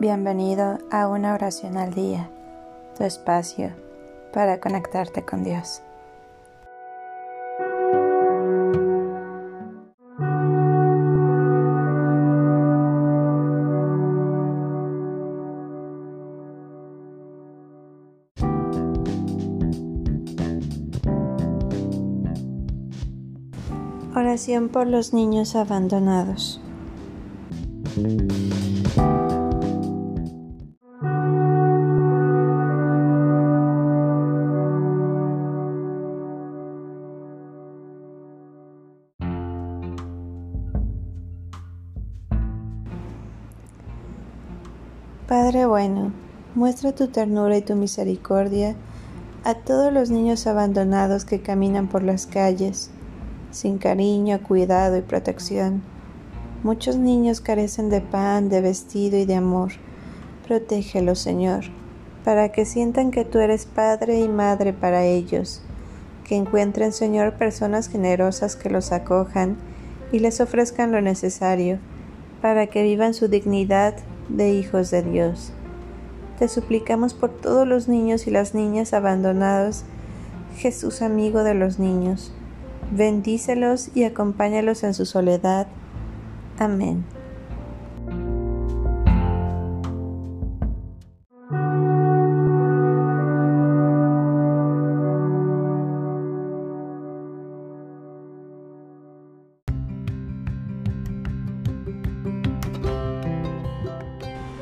Bienvenido a una oración al día, tu espacio para conectarte con Dios. Oración por los niños abandonados. Padre bueno, muestra tu ternura y tu misericordia a todos los niños abandonados que caminan por las calles, sin cariño, cuidado y protección. Muchos niños carecen de pan, de vestido y de amor. Protégelos, Señor, para que sientan que tú eres Padre y Madre para ellos, que encuentren, Señor, personas generosas que los acojan y les ofrezcan lo necesario, para que vivan su dignidad de hijos de Dios. Te suplicamos por todos los niños y las niñas abandonados, Jesús amigo de los niños. Bendícelos y acompáñalos en su soledad. Amén.